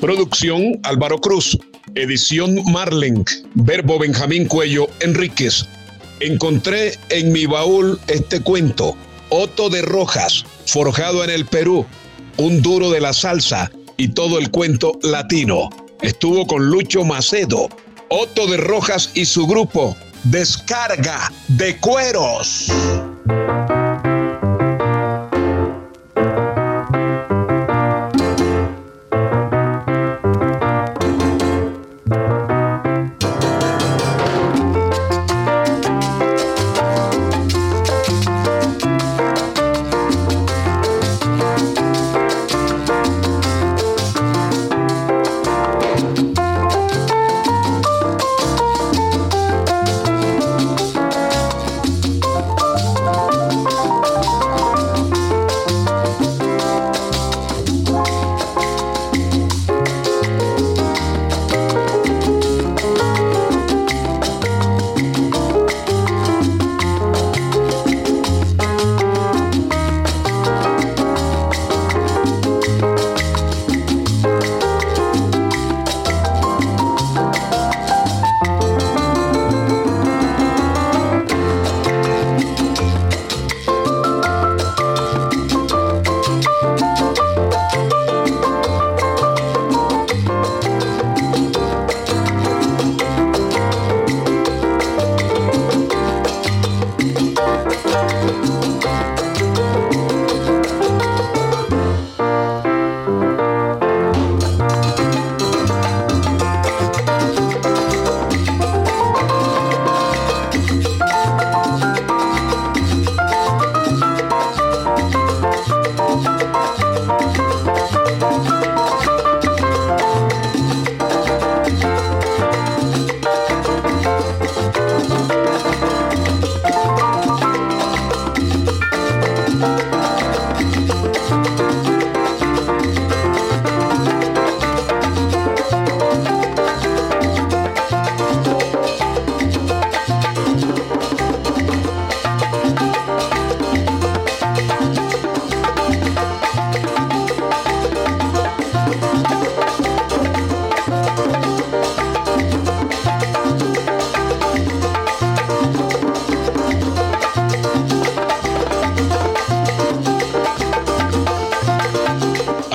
Producción Álvaro Cruz. Edición Marlen. Verbo Benjamín Cuello Enríquez. Encontré en mi baúl este cuento. Otto de Rojas, forjado en el Perú, un duro de la salsa y todo el cuento latino. Estuvo con Lucho Macedo, Otto de Rojas y su grupo. Descarga de cueros.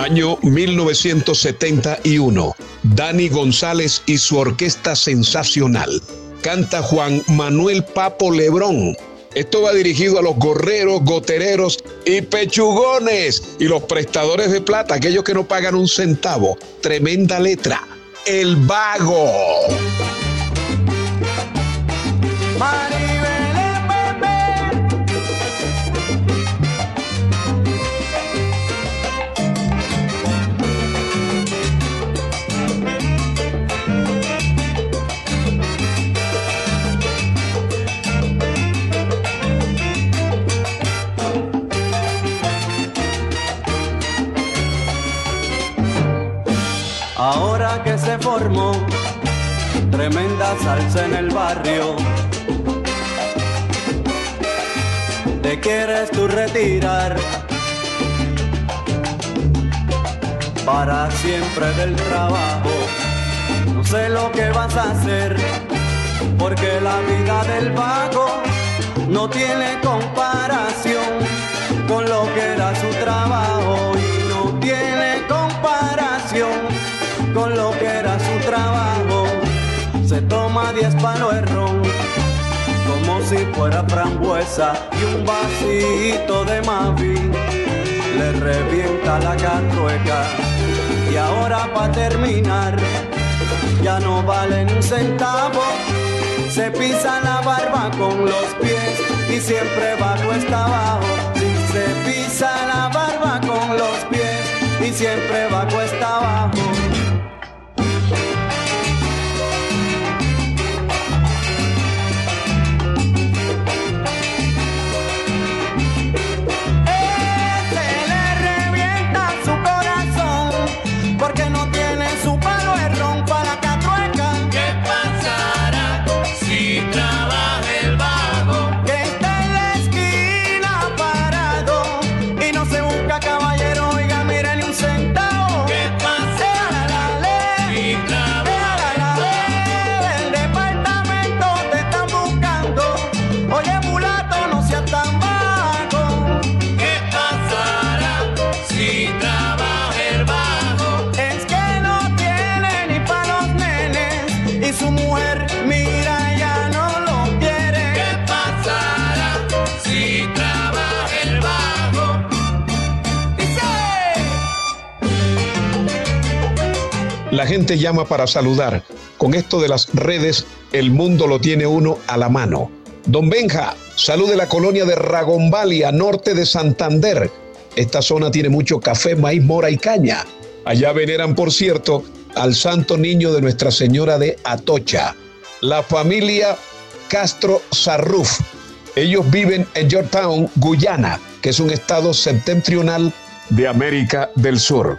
Año 1971. Dani González y su orquesta sensacional. Canta Juan Manuel Papo Lebrón. Esto va dirigido a los gorreros, gotereros y pechugones y los prestadores de plata, aquellos que no pagan un centavo. Tremenda letra. El vago. Quieres tú retirar para siempre del trabajo. No sé lo que vas a hacer, porque la vida del vago no tiene comparación con lo que era su trabajo y no tiene comparación con lo que era su trabajo. Se toma diez palos si fuera frambuesa y un vasito de mavi le revienta la catrueca. Y ahora pa terminar, ya no valen un centavo, se pisa la barba con los pies y siempre va cuesta abajo. Se pisa la barba con los pies y siempre va cuesta abajo. La gente llama para saludar. Con esto de las redes, el mundo lo tiene uno a la mano. Don Benja, salud de la colonia de Ragombalia, norte de Santander. Esta zona tiene mucho café, maíz, mora y caña. Allá veneran, por cierto, al santo niño de Nuestra Señora de Atocha, la familia Castro Sarruf. Ellos viven en Georgetown, Guyana, que es un estado septentrional de América del Sur.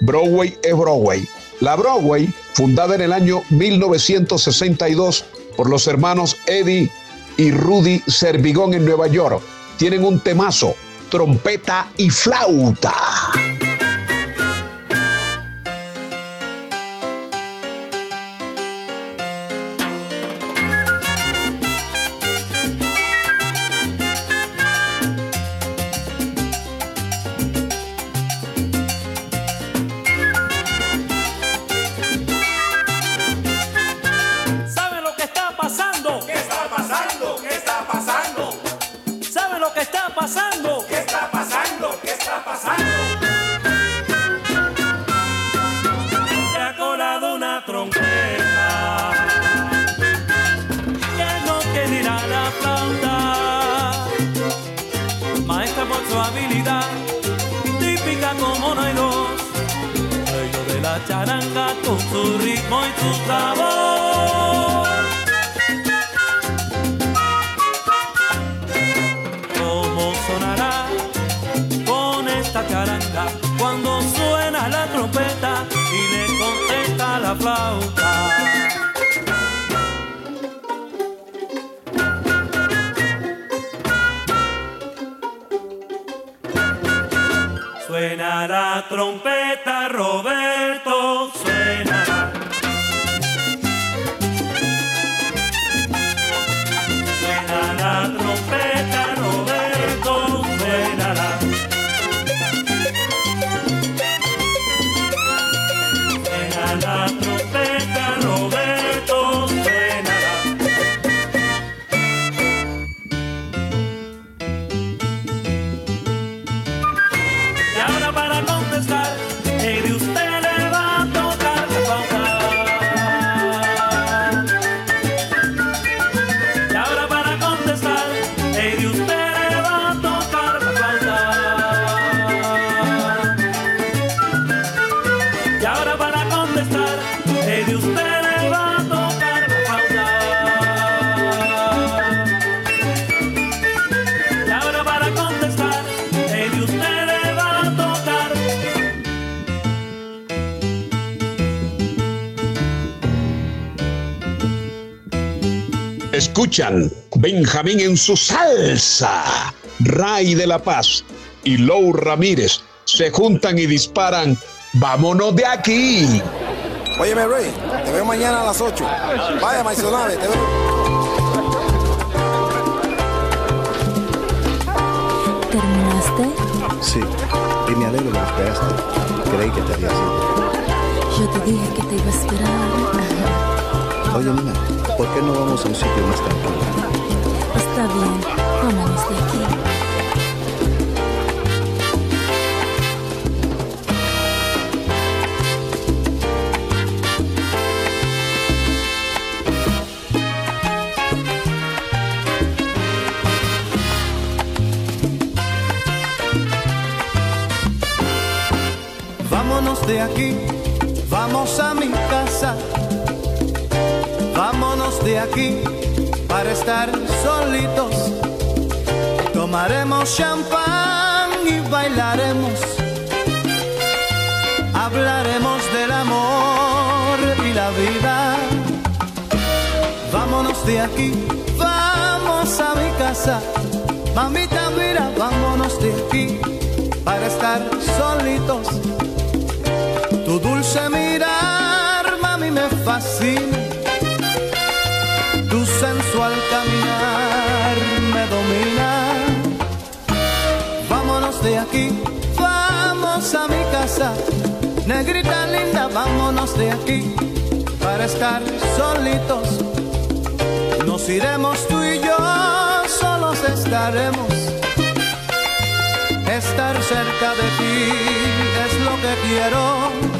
Broadway es Broadway. La Broadway, fundada en el año 1962 por los hermanos Eddie y Rudy Servigón en Nueva York, tienen un temazo, trompeta y flauta. vida típica como no hay dos rey de la charanga con su ritmo y su sabor. Suena la trompeta, Roberto. Escuchan Benjamín en su salsa. Ray de la Paz y Lou Ramírez se juntan y disparan. ¡Vámonos de aquí! Óyeme, Ray, te veo mañana a las 8. Vaya, Maizonave, te veo. ¿Terminaste? Sí, y me alegro de que esperaste. Creí que te había sido. Yo te dije que te iba a esperar. Oye, niña, ¿por qué no vamos a un sitio más tranquilo? Está bien, vámonos de aquí. Vámonos de aquí, vamos a mi aquí para estar solitos. Tomaremos champán y bailaremos. Hablaremos del amor y la vida. Vámonos de aquí, vamos a mi casa. Mamita, mira, vámonos de aquí para estar solitos. Tu dulce mirar, mami, me fascina. Vámonos de aquí, vamos a mi casa. Negrita linda, vámonos de aquí para estar solitos. Nos iremos tú y yo, solos estaremos. Estar cerca de ti es lo que quiero.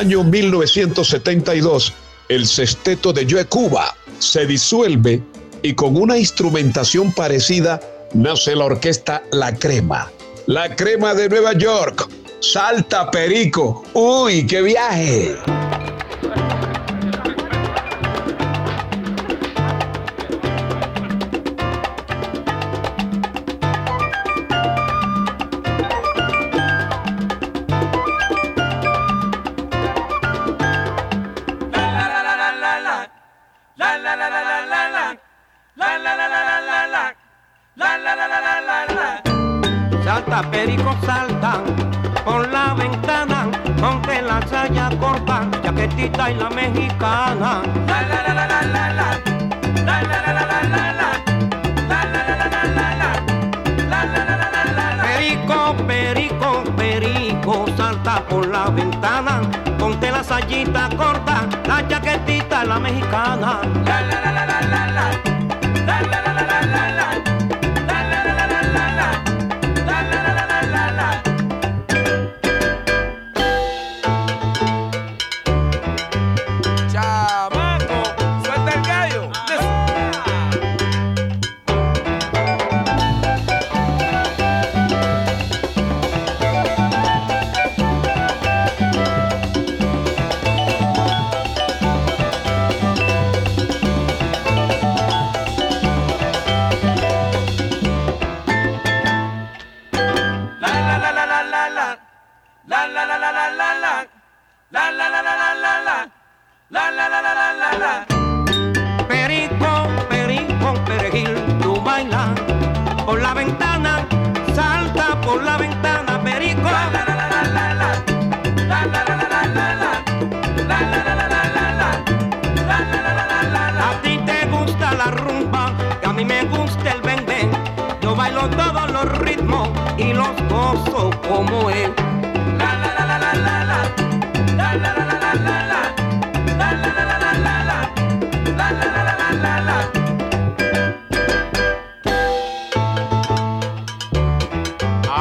Año 1972, el sexteto de Joe Cuba se disuelve y con una instrumentación parecida nace la orquesta La Crema. La Crema de Nueva York. Salta Perico. ¡Uy, qué viaje! Salta, perico, salta por la ventana, ponte la saya corta, chaquetita y la mexicana. La, la, la, la, la, la, la. La, la, la, la, la, la, la. La, la, la, la, la, la, la. La, la, la, la, la, la, la. Perico, perico, perico, salta por la ventana, ponte la sayita corta, la chaquetita la mexicana.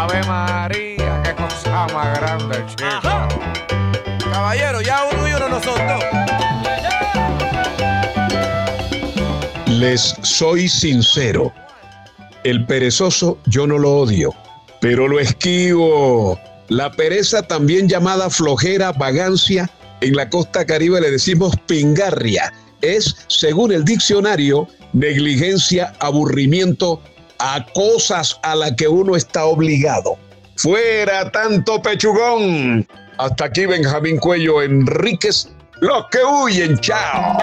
Ave María, qué cosa más grande, chico. Caballero, ya uno y uno nosotros. Les soy sincero. El perezoso yo no lo odio, pero lo esquivo. La pereza, también llamada flojera, vagancia, en la costa caribe le decimos pingarria. Es, según el diccionario, negligencia, aburrimiento a cosas a las que uno está obligado. Fuera tanto pechugón. Hasta aquí Benjamín Cuello Enríquez. Los que huyen, chao.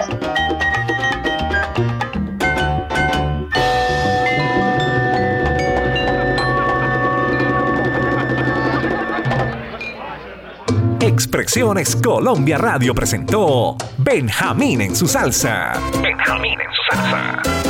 Expresiones Colombia Radio presentó Benjamín en su salsa. Benjamín en su salsa.